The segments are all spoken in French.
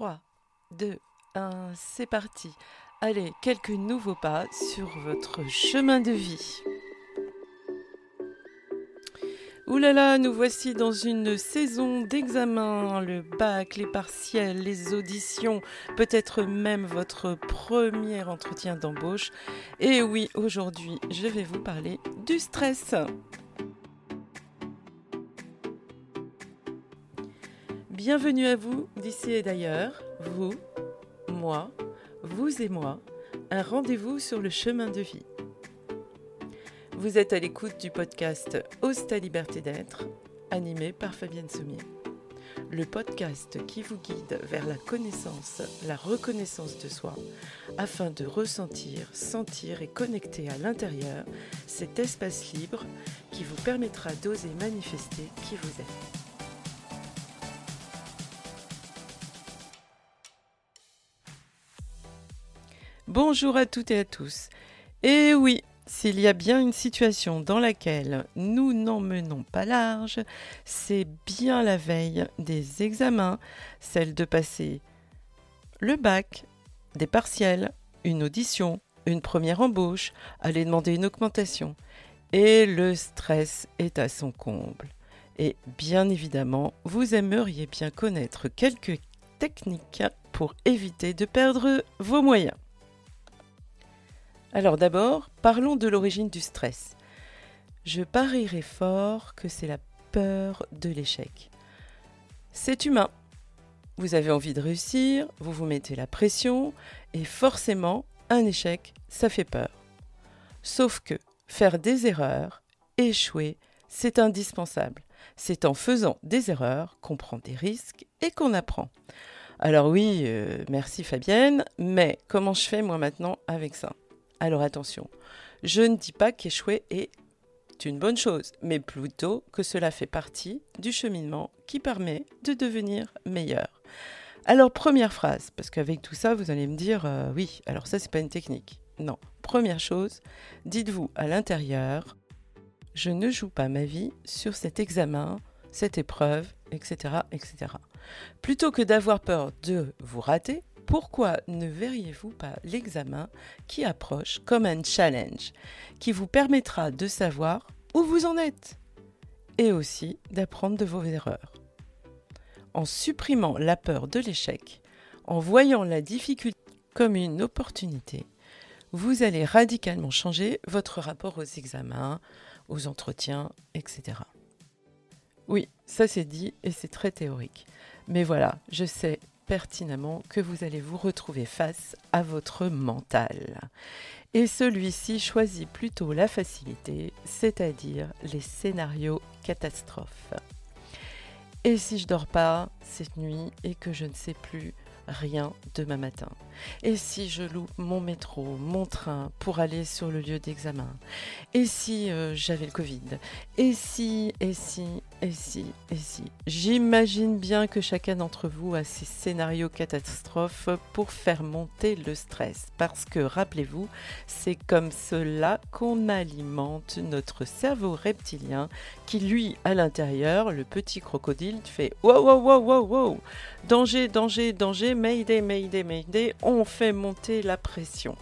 3, 2, 1, c'est parti. Allez, quelques nouveaux pas sur votre chemin de vie. Ouh là là, nous voici dans une saison d'examen, le bac, les partiels, les auditions, peut-être même votre premier entretien d'embauche. Et oui, aujourd'hui, je vais vous parler du stress. Bienvenue à vous d'ici et d'ailleurs, vous, moi, vous et moi, un rendez-vous sur le chemin de vie. Vous êtes à l'écoute du podcast Ose ta liberté d'être, animé par Fabienne Sommier. Le podcast qui vous guide vers la connaissance, la reconnaissance de soi, afin de ressentir, sentir et connecter à l'intérieur cet espace libre qui vous permettra d'oser manifester qui vous êtes. Bonjour à toutes et à tous. Et oui, s'il y a bien une situation dans laquelle nous n'en menons pas large, c'est bien la veille des examens, celle de passer le bac, des partiels, une audition, une première embauche, aller demander une augmentation. Et le stress est à son comble. Et bien évidemment, vous aimeriez bien connaître quelques techniques pour éviter de perdre vos moyens. Alors d'abord, parlons de l'origine du stress. Je parierais fort que c'est la peur de l'échec. C'est humain. Vous avez envie de réussir, vous vous mettez la pression, et forcément, un échec, ça fait peur. Sauf que faire des erreurs, échouer, c'est indispensable. C'est en faisant des erreurs qu'on prend des risques et qu'on apprend. Alors oui, euh, merci Fabienne, mais comment je fais moi maintenant avec ça? Alors attention, je ne dis pas qu'échouer est une bonne chose, mais plutôt que cela fait partie du cheminement qui permet de devenir meilleur. Alors première phrase, parce qu'avec tout ça, vous allez me dire euh, oui, alors ça c'est pas une technique. Non, première chose, dites-vous à l'intérieur, je ne joue pas ma vie sur cet examen, cette épreuve, etc., etc. Plutôt que d'avoir peur de vous rater, pourquoi ne verriez-vous pas l'examen qui approche comme un challenge qui vous permettra de savoir où vous en êtes et aussi d'apprendre de vos erreurs? En supprimant la peur de l'échec, en voyant la difficulté comme une opportunité, vous allez radicalement changer votre rapport aux examens, aux entretiens, etc. Oui, ça c'est dit et c'est très théorique. Mais voilà, je sais que vous allez vous retrouver face à votre mental. Et celui-ci choisit plutôt la facilité, c'est-à-dire les scénarios catastrophes. Et si je dors pas cette nuit et que je ne sais plus rien demain matin. Et si je loupe mon métro, mon train pour aller sur le lieu d'examen? Et si euh, j'avais le Covid? Et si, et si, et si, et si? J'imagine bien que chacun d'entre vous a ses scénarios catastrophes pour faire monter le stress. Parce que, rappelez-vous, c'est comme cela qu'on alimente notre cerveau reptilien qui, lui, à l'intérieur, le petit crocodile, fait Wow, wow, wow, wow, wow Danger, danger, danger, Mayday, Mayday, Mayday, on fait monter la pression.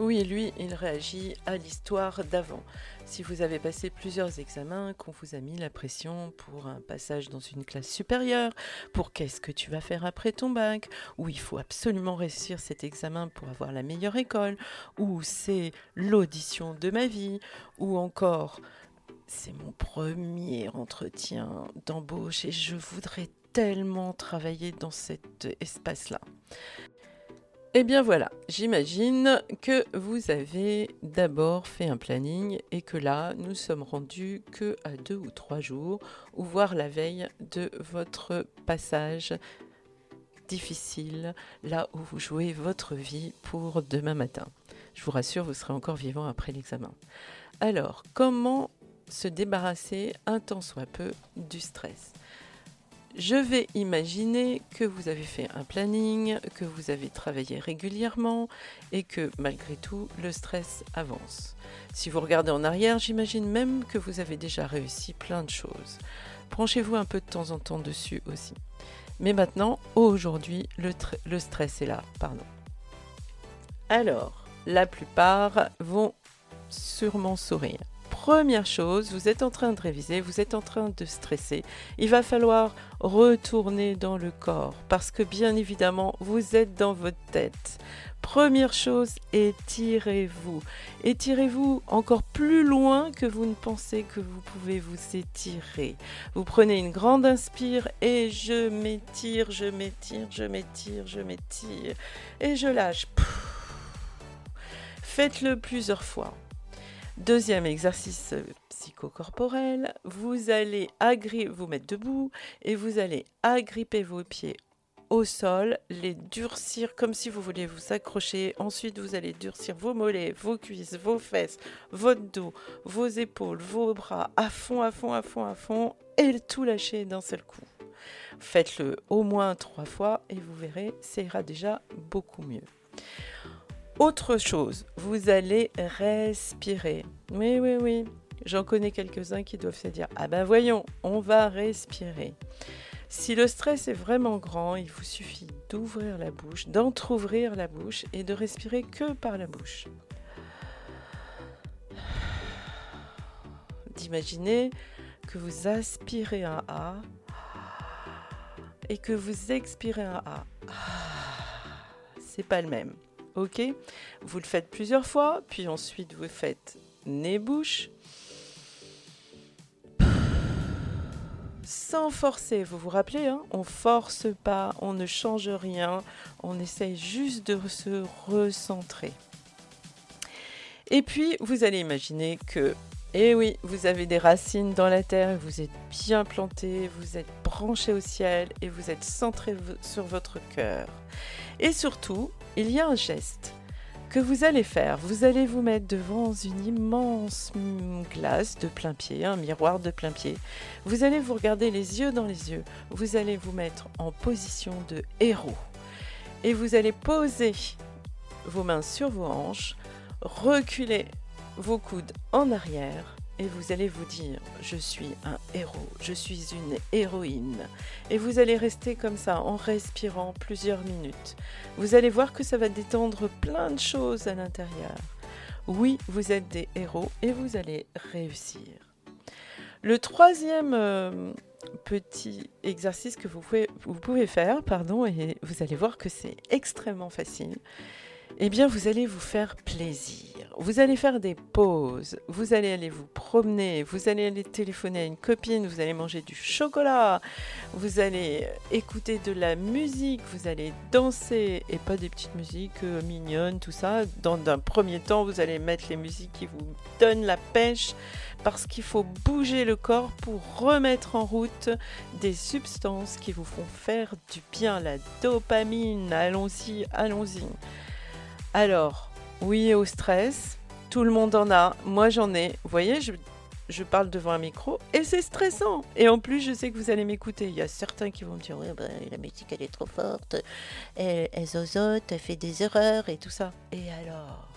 Oui, lui, il réagit à l'histoire d'avant. Si vous avez passé plusieurs examens, qu'on vous a mis la pression pour un passage dans une classe supérieure, pour qu'est-ce que tu vas faire après ton bac, ou il faut absolument réussir cet examen pour avoir la meilleure école, ou c'est l'audition de ma vie, ou encore c'est mon premier entretien d'embauche et je voudrais tellement travailler dans cet espace-là. Eh bien voilà, j'imagine que vous avez d'abord fait un planning et que là, nous sommes rendus que à deux ou trois jours, ou voire la veille de votre passage difficile, là où vous jouez votre vie pour demain matin. Je vous rassure, vous serez encore vivant après l'examen. Alors, comment se débarrasser un temps soit peu du stress? Je vais imaginer que vous avez fait un planning, que vous avez travaillé régulièrement et que malgré tout, le stress avance. Si vous regardez en arrière, j'imagine même que vous avez déjà réussi plein de choses. Branchez-vous un peu de temps en temps dessus aussi. Mais maintenant, aujourd'hui, le, le stress est là. Pardon. Alors, la plupart vont sûrement sourire. Première chose, vous êtes en train de réviser, vous êtes en train de stresser. Il va falloir retourner dans le corps parce que bien évidemment, vous êtes dans votre tête. Première chose, étirez-vous. Étirez-vous encore plus loin que vous ne pensez que vous pouvez vous étirer. Vous prenez une grande inspire et je m'étire, je m'étire, je m'étire, je m'étire. Et je lâche. Faites-le plusieurs fois. Deuxième exercice psychocorporel, vous allez vous mettre debout et vous allez agripper vos pieds au sol, les durcir comme si vous vouliez vous accrocher. Ensuite, vous allez durcir vos mollets, vos cuisses, vos fesses, votre dos, vos épaules, vos bras à fond, à fond, à fond, à fond et tout lâcher d'un seul coup. Faites-le au moins trois fois et vous verrez, ça ira déjà beaucoup mieux. Autre chose, vous allez respirer. Oui, oui, oui. J'en connais quelques-uns qui doivent se dire Ah ben voyons, on va respirer. Si le stress est vraiment grand, il vous suffit d'ouvrir la bouche, d'entr'ouvrir la bouche et de respirer que par la bouche. D'imaginer que vous aspirez un A et que vous expirez un A. C'est pas le même. Ok Vous le faites plusieurs fois, puis ensuite vous faites nez-bouche sans forcer. Vous vous rappelez, hein on force pas, on ne change rien, on essaye juste de se recentrer. Et puis, vous allez imaginer que, eh oui, vous avez des racines dans la terre, vous êtes bien planté, vous êtes branché au ciel et vous êtes centré sur votre cœur. Et surtout, il y a un geste que vous allez faire Vous allez vous mettre devant une immense glace de plein pied, un miroir de plein pied. Vous allez vous regarder les yeux dans les yeux. Vous allez vous mettre en position de héros. Et vous allez poser vos mains sur vos hanches, reculer vos coudes en arrière et vous allez vous dire je suis un héros, je suis une héroïne. Et vous allez rester comme ça en respirant plusieurs minutes. Vous allez voir que ça va détendre plein de choses à l'intérieur. Oui, vous êtes des héros et vous allez réussir. Le troisième euh, petit exercice que vous pouvez, vous pouvez faire, pardon, et vous allez voir que c'est extrêmement facile, eh bien, vous allez vous faire plaisir. Vous allez faire des pauses, vous allez aller vous promener, vous allez aller téléphoner à une copine, vous allez manger du chocolat, vous allez écouter de la musique, vous allez danser et pas des petites musiques euh, mignonnes, tout ça. Dans un premier temps, vous allez mettre les musiques qui vous donnent la pêche parce qu'il faut bouger le corps pour remettre en route des substances qui vous font faire du bien, la dopamine. Allons-y, allons-y. Alors, oui au stress, tout le monde en a, moi j'en ai. Vous voyez, je, parle devant un micro et c'est stressant. Et en plus, je sais que vous allez m'écouter. Il y a certains qui vont me dire Oui, ben, la musique elle est trop forte, elle, elle elle fait des erreurs et tout ça. Et alors?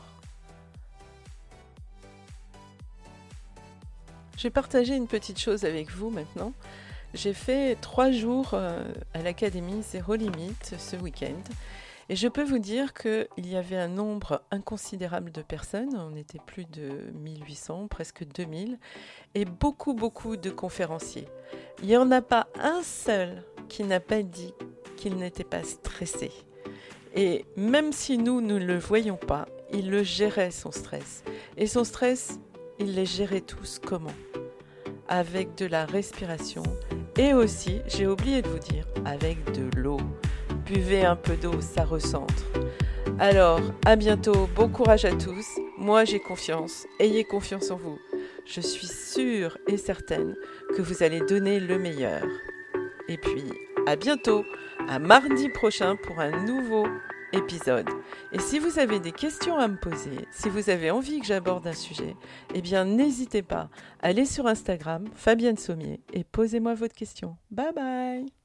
Je vais partager une petite chose avec vous maintenant. J'ai fait trois jours euh, à l'Académie Zéro Limite ce week-end. Et je peux vous dire qu'il y avait un nombre inconsidérable de personnes, on était plus de 1800, presque 2000, et beaucoup, beaucoup de conférenciers. Il n'y en a pas un seul qui n'a pas dit qu'il n'était pas stressé. Et même si nous, ne le voyons pas, il le gérait son stress. Et son stress, il les gérait tous comment? Avec de la respiration et aussi, j'ai oublié de vous dire, avec de l'eau. Buvez un peu d'eau, ça recentre. Alors, à bientôt, bon courage à tous. Moi, j'ai confiance. Ayez confiance en vous. Je suis sûre et certaine que vous allez donner le meilleur. Et puis, à bientôt, à mardi prochain pour un nouveau épisode. Et si vous avez des questions à me poser, si vous avez envie que j'aborde un sujet, eh bien n'hésitez pas, allez sur Instagram, Fabienne Sommier, et posez-moi votre question. Bye bye